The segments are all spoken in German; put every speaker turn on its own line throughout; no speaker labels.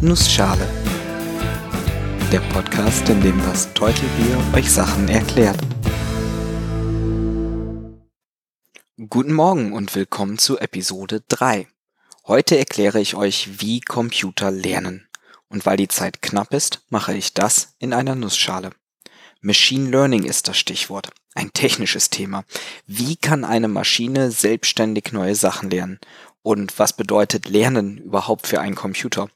Nussschale. Der Podcast, in dem das Teutelbier euch Sachen erklärt. Guten Morgen und willkommen zu Episode 3. Heute erkläre ich euch, wie Computer lernen. Und weil die Zeit knapp ist, mache ich das in einer Nussschale. Machine Learning ist das Stichwort. Ein technisches Thema. Wie kann eine Maschine selbstständig neue Sachen lernen? Und was bedeutet Lernen überhaupt für einen Computer?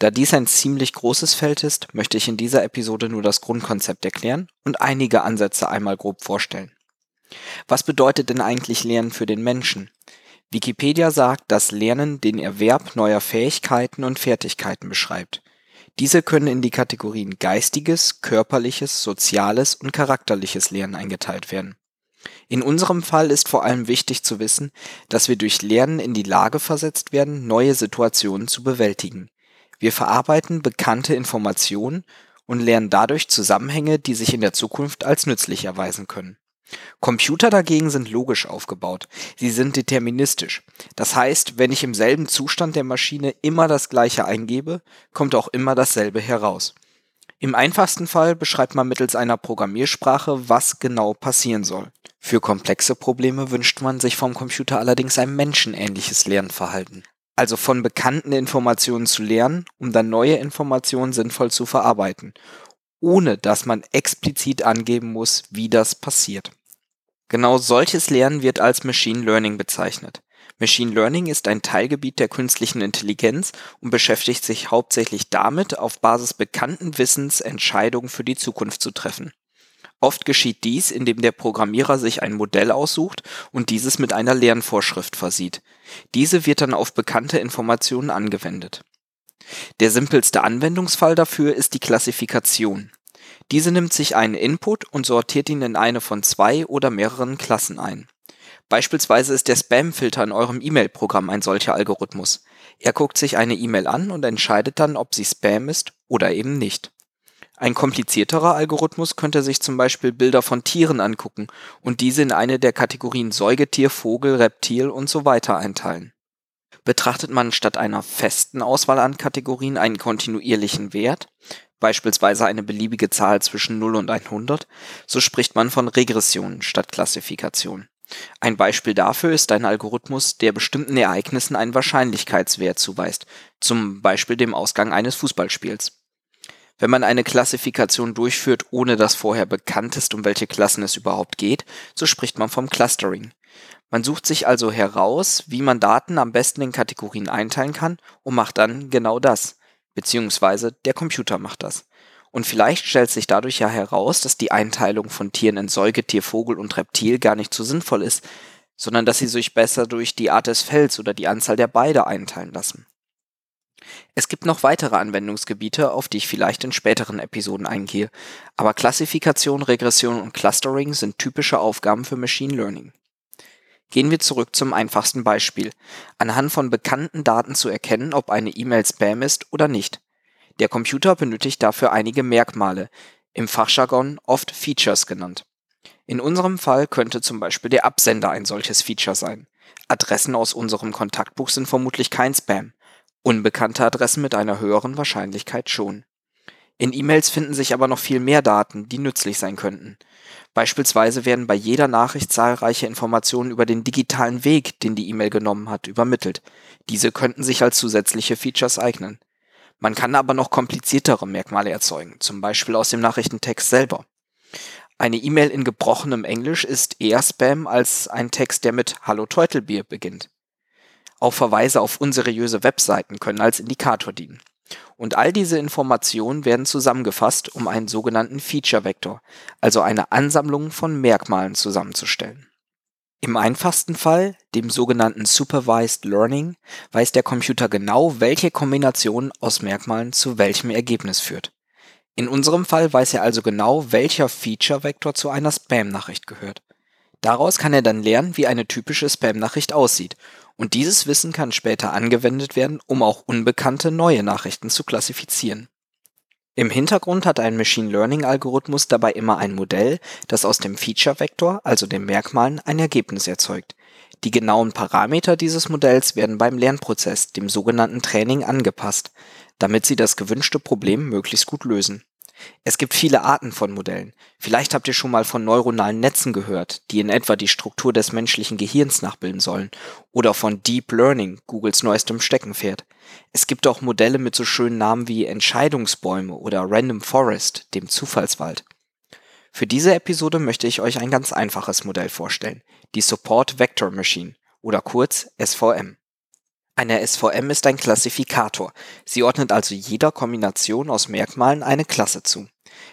Da dies ein ziemlich großes Feld ist, möchte ich in dieser Episode nur das Grundkonzept erklären und einige Ansätze einmal grob vorstellen. Was bedeutet denn eigentlich Lernen für den Menschen? Wikipedia sagt, dass Lernen den Erwerb neuer Fähigkeiten und Fertigkeiten beschreibt. Diese können in die Kategorien geistiges, körperliches, soziales und charakterliches Lernen eingeteilt werden. In unserem Fall ist vor allem wichtig zu wissen, dass wir durch Lernen in die Lage versetzt werden, neue Situationen zu bewältigen. Wir verarbeiten bekannte Informationen und lernen dadurch Zusammenhänge, die sich in der Zukunft als nützlich erweisen können. Computer dagegen sind logisch aufgebaut. Sie sind deterministisch. Das heißt, wenn ich im selben Zustand der Maschine immer das Gleiche eingebe, kommt auch immer dasselbe heraus. Im einfachsten Fall beschreibt man mittels einer Programmiersprache, was genau passieren soll. Für komplexe Probleme wünscht man sich vom Computer allerdings ein menschenähnliches Lernverhalten. Also von bekannten Informationen zu lernen, um dann neue Informationen sinnvoll zu verarbeiten, ohne dass man explizit angeben muss, wie das passiert. Genau solches Lernen wird als Machine Learning bezeichnet. Machine Learning ist ein Teilgebiet der künstlichen Intelligenz und beschäftigt sich hauptsächlich damit, auf Basis bekannten Wissens Entscheidungen für die Zukunft zu treffen. Oft geschieht dies, indem der Programmierer sich ein Modell aussucht und dieses mit einer Lernvorschrift versieht. Diese wird dann auf bekannte Informationen angewendet. Der simpelste Anwendungsfall dafür ist die Klassifikation. Diese nimmt sich einen Input und sortiert ihn in eine von zwei oder mehreren Klassen ein. Beispielsweise ist der Spam-Filter in eurem E-Mail-Programm ein solcher Algorithmus. Er guckt sich eine E-Mail an und entscheidet dann, ob sie Spam ist oder eben nicht. Ein komplizierterer Algorithmus könnte sich zum Beispiel Bilder von Tieren angucken und diese in eine der Kategorien Säugetier, Vogel, Reptil und so weiter einteilen. Betrachtet man statt einer festen Auswahl an Kategorien einen kontinuierlichen Wert, beispielsweise eine beliebige Zahl zwischen 0 und 100, so spricht man von Regression statt Klassifikation. Ein Beispiel dafür ist ein Algorithmus, der bestimmten Ereignissen einen Wahrscheinlichkeitswert zuweist, zum Beispiel dem Ausgang eines Fußballspiels. Wenn man eine Klassifikation durchführt, ohne dass vorher bekannt ist, um welche Klassen es überhaupt geht, so spricht man vom Clustering. Man sucht sich also heraus, wie man Daten am besten in Kategorien einteilen kann und macht dann genau das. Beziehungsweise der Computer macht das. Und vielleicht stellt sich dadurch ja heraus, dass die Einteilung von Tieren in Säugetier, Vogel und Reptil gar nicht so sinnvoll ist, sondern dass sie sich besser durch die Art des Fells oder die Anzahl der Beide einteilen lassen. Es gibt noch weitere Anwendungsgebiete, auf die ich vielleicht in späteren Episoden eingehe, aber Klassifikation, Regression und Clustering sind typische Aufgaben für Machine Learning. Gehen wir zurück zum einfachsten Beispiel, anhand von bekannten Daten zu erkennen, ob eine E-Mail Spam ist oder nicht. Der Computer benötigt dafür einige Merkmale, im Fachjargon oft Features genannt. In unserem Fall könnte zum Beispiel der Absender ein solches Feature sein. Adressen aus unserem Kontaktbuch sind vermutlich kein Spam. Unbekannte Adressen mit einer höheren Wahrscheinlichkeit schon. In E-Mails finden sich aber noch viel mehr Daten, die nützlich sein könnten. Beispielsweise werden bei jeder Nachricht zahlreiche Informationen über den digitalen Weg, den die E-Mail genommen hat, übermittelt. Diese könnten sich als zusätzliche Features eignen. Man kann aber noch kompliziertere Merkmale erzeugen, zum Beispiel aus dem Nachrichtentext selber. Eine E-Mail in gebrochenem Englisch ist eher Spam als ein Text, der mit Hallo Teutelbier beginnt. Auch Verweise auf unseriöse Webseiten können als Indikator dienen. Und all diese Informationen werden zusammengefasst, um einen sogenannten Feature-Vektor, also eine Ansammlung von Merkmalen zusammenzustellen. Im einfachsten Fall, dem sogenannten Supervised Learning, weiß der Computer genau, welche Kombination aus Merkmalen zu welchem Ergebnis führt. In unserem Fall weiß er also genau, welcher Feature-Vektor zu einer Spam-Nachricht gehört. Daraus kann er dann lernen, wie eine typische Spam-Nachricht aussieht und dieses Wissen kann später angewendet werden, um auch unbekannte neue Nachrichten zu klassifizieren. Im Hintergrund hat ein Machine Learning Algorithmus dabei immer ein Modell, das aus dem Feature Vektor, also den Merkmalen, ein Ergebnis erzeugt. Die genauen Parameter dieses Modells werden beim Lernprozess, dem sogenannten Training, angepasst, damit Sie das gewünschte Problem möglichst gut lösen. Es gibt viele Arten von Modellen. Vielleicht habt ihr schon mal von neuronalen Netzen gehört, die in etwa die Struktur des menschlichen Gehirns nachbilden sollen, oder von Deep Learning, Googles neuestem Steckenpferd. Es gibt auch Modelle mit so schönen Namen wie Entscheidungsbäume oder Random Forest, dem Zufallswald. Für diese Episode möchte ich euch ein ganz einfaches Modell vorstellen, die Support Vector Machine oder kurz SVM. Eine SVM ist ein Klassifikator. Sie ordnet also jeder Kombination aus Merkmalen eine Klasse zu.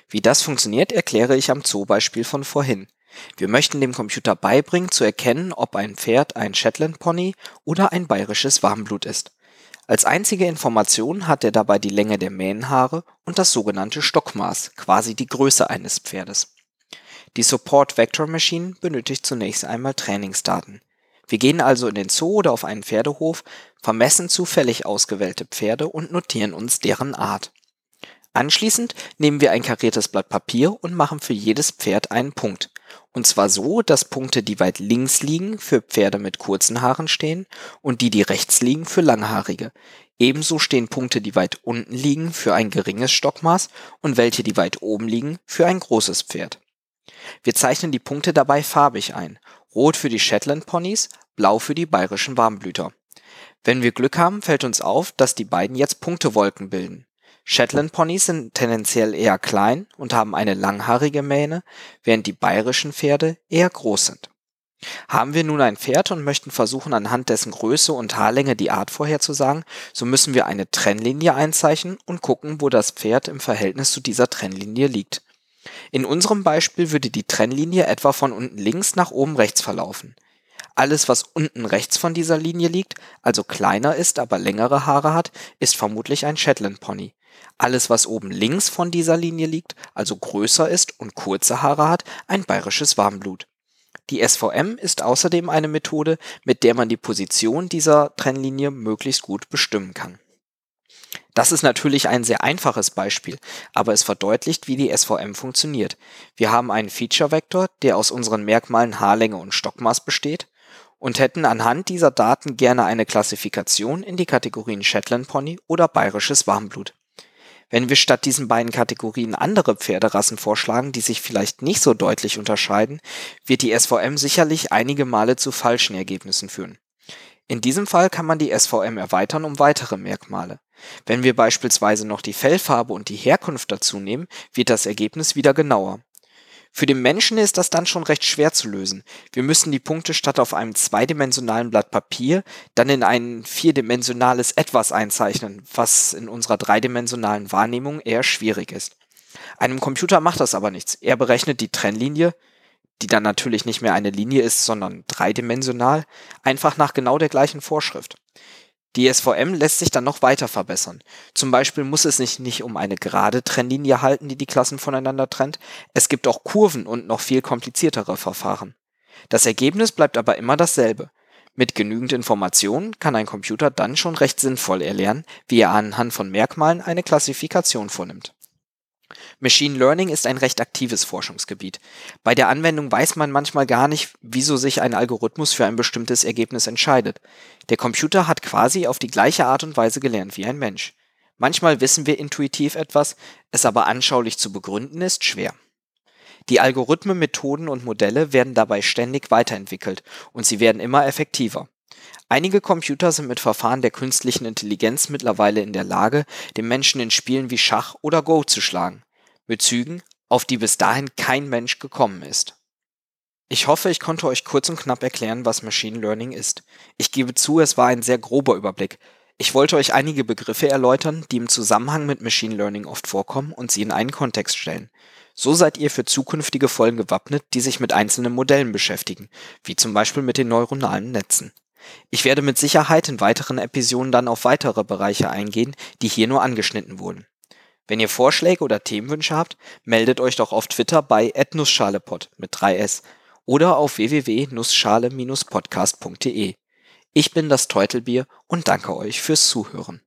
Wie das funktioniert, erkläre ich am Zoobeispiel von vorhin. Wir möchten dem Computer beibringen, zu erkennen, ob ein Pferd ein Shetland Pony oder ein bayerisches Warmblut ist. Als einzige Information hat er dabei die Länge der Mähnenhaare und das sogenannte Stockmaß, quasi die Größe eines Pferdes. Die Support Vector Machine benötigt zunächst einmal Trainingsdaten. Wir gehen also in den Zoo oder auf einen Pferdehof, vermessen zufällig ausgewählte Pferde und notieren uns deren Art. Anschließend nehmen wir ein kariertes Blatt Papier und machen für jedes Pferd einen Punkt. Und zwar so, dass Punkte, die weit links liegen, für Pferde mit kurzen Haaren stehen und die, die rechts liegen, für langhaarige. Ebenso stehen Punkte, die weit unten liegen, für ein geringes Stockmaß und welche, die weit oben liegen, für ein großes Pferd. Wir zeichnen die Punkte dabei farbig ein. Rot für die Shetland Ponys, blau für die bayerischen Warmblüter. Wenn wir Glück haben, fällt uns auf, dass die beiden jetzt Punktewolken bilden. Shetland Ponys sind tendenziell eher klein und haben eine langhaarige Mähne, während die bayerischen Pferde eher groß sind. Haben wir nun ein Pferd und möchten versuchen, anhand dessen Größe und Haarlänge die Art vorherzusagen, so müssen wir eine Trennlinie einzeichnen und gucken, wo das Pferd im Verhältnis zu dieser Trennlinie liegt. In unserem Beispiel würde die Trennlinie etwa von unten links nach oben rechts verlaufen. Alles, was unten rechts von dieser Linie liegt, also kleiner ist, aber längere Haare hat, ist vermutlich ein Shetland Pony. Alles, was oben links von dieser Linie liegt, also größer ist und kurze Haare hat, ein bayerisches Warmblut. Die SVM ist außerdem eine Methode, mit der man die Position dieser Trennlinie möglichst gut bestimmen kann. Das ist natürlich ein sehr einfaches Beispiel, aber es verdeutlicht, wie die SVM funktioniert. Wir haben einen Feature-Vektor, der aus unseren Merkmalen Haarlänge und Stockmaß besteht und hätten anhand dieser Daten gerne eine Klassifikation in die Kategorien Shetland Pony oder bayerisches Warmblut. Wenn wir statt diesen beiden Kategorien andere Pferderassen vorschlagen, die sich vielleicht nicht so deutlich unterscheiden, wird die SVM sicherlich einige Male zu falschen Ergebnissen führen. In diesem Fall kann man die SVM erweitern um weitere Merkmale. Wenn wir beispielsweise noch die Fellfarbe und die Herkunft dazu nehmen, wird das Ergebnis wieder genauer. Für den Menschen ist das dann schon recht schwer zu lösen. Wir müssen die Punkte statt auf einem zweidimensionalen Blatt Papier dann in ein vierdimensionales Etwas einzeichnen, was in unserer dreidimensionalen Wahrnehmung eher schwierig ist. Einem Computer macht das aber nichts. Er berechnet die Trennlinie, die dann natürlich nicht mehr eine Linie ist, sondern dreidimensional, einfach nach genau der gleichen Vorschrift. Die SVM lässt sich dann noch weiter verbessern. Zum Beispiel muss es sich nicht um eine gerade Trennlinie halten, die die Klassen voneinander trennt. Es gibt auch Kurven und noch viel kompliziertere Verfahren. Das Ergebnis bleibt aber immer dasselbe. Mit genügend Informationen kann ein Computer dann schon recht sinnvoll erlernen, wie er anhand von Merkmalen eine Klassifikation vornimmt. Machine Learning ist ein recht aktives Forschungsgebiet. Bei der Anwendung weiß man manchmal gar nicht, wieso sich ein Algorithmus für ein bestimmtes Ergebnis entscheidet. Der Computer hat quasi auf die gleiche Art und Weise gelernt wie ein Mensch. Manchmal wissen wir intuitiv etwas, es aber anschaulich zu begründen ist schwer. Die Algorithmen, Methoden und Modelle werden dabei ständig weiterentwickelt und sie werden immer effektiver. Einige Computer sind mit Verfahren der künstlichen Intelligenz mittlerweile in der Lage, den Menschen in Spielen wie Schach oder Go zu schlagen, mit Zügen, auf die bis dahin kein Mensch gekommen ist. Ich hoffe, ich konnte euch kurz und knapp erklären, was Machine Learning ist. Ich gebe zu, es war ein sehr grober Überblick. Ich wollte euch einige Begriffe erläutern, die im Zusammenhang mit Machine Learning oft vorkommen und sie in einen Kontext stellen. So seid ihr für zukünftige Folgen gewappnet, die sich mit einzelnen Modellen beschäftigen, wie zum Beispiel mit den neuronalen Netzen. Ich werde mit Sicherheit in weiteren Episoden dann auf weitere Bereiche eingehen, die hier nur angeschnitten wurden. Wenn ihr Vorschläge oder Themenwünsche habt, meldet euch doch auf Twitter bei @nussschalepod mit 3s oder auf www.nussschale-podcast.de. Ich bin das Teutelbier und danke euch fürs Zuhören.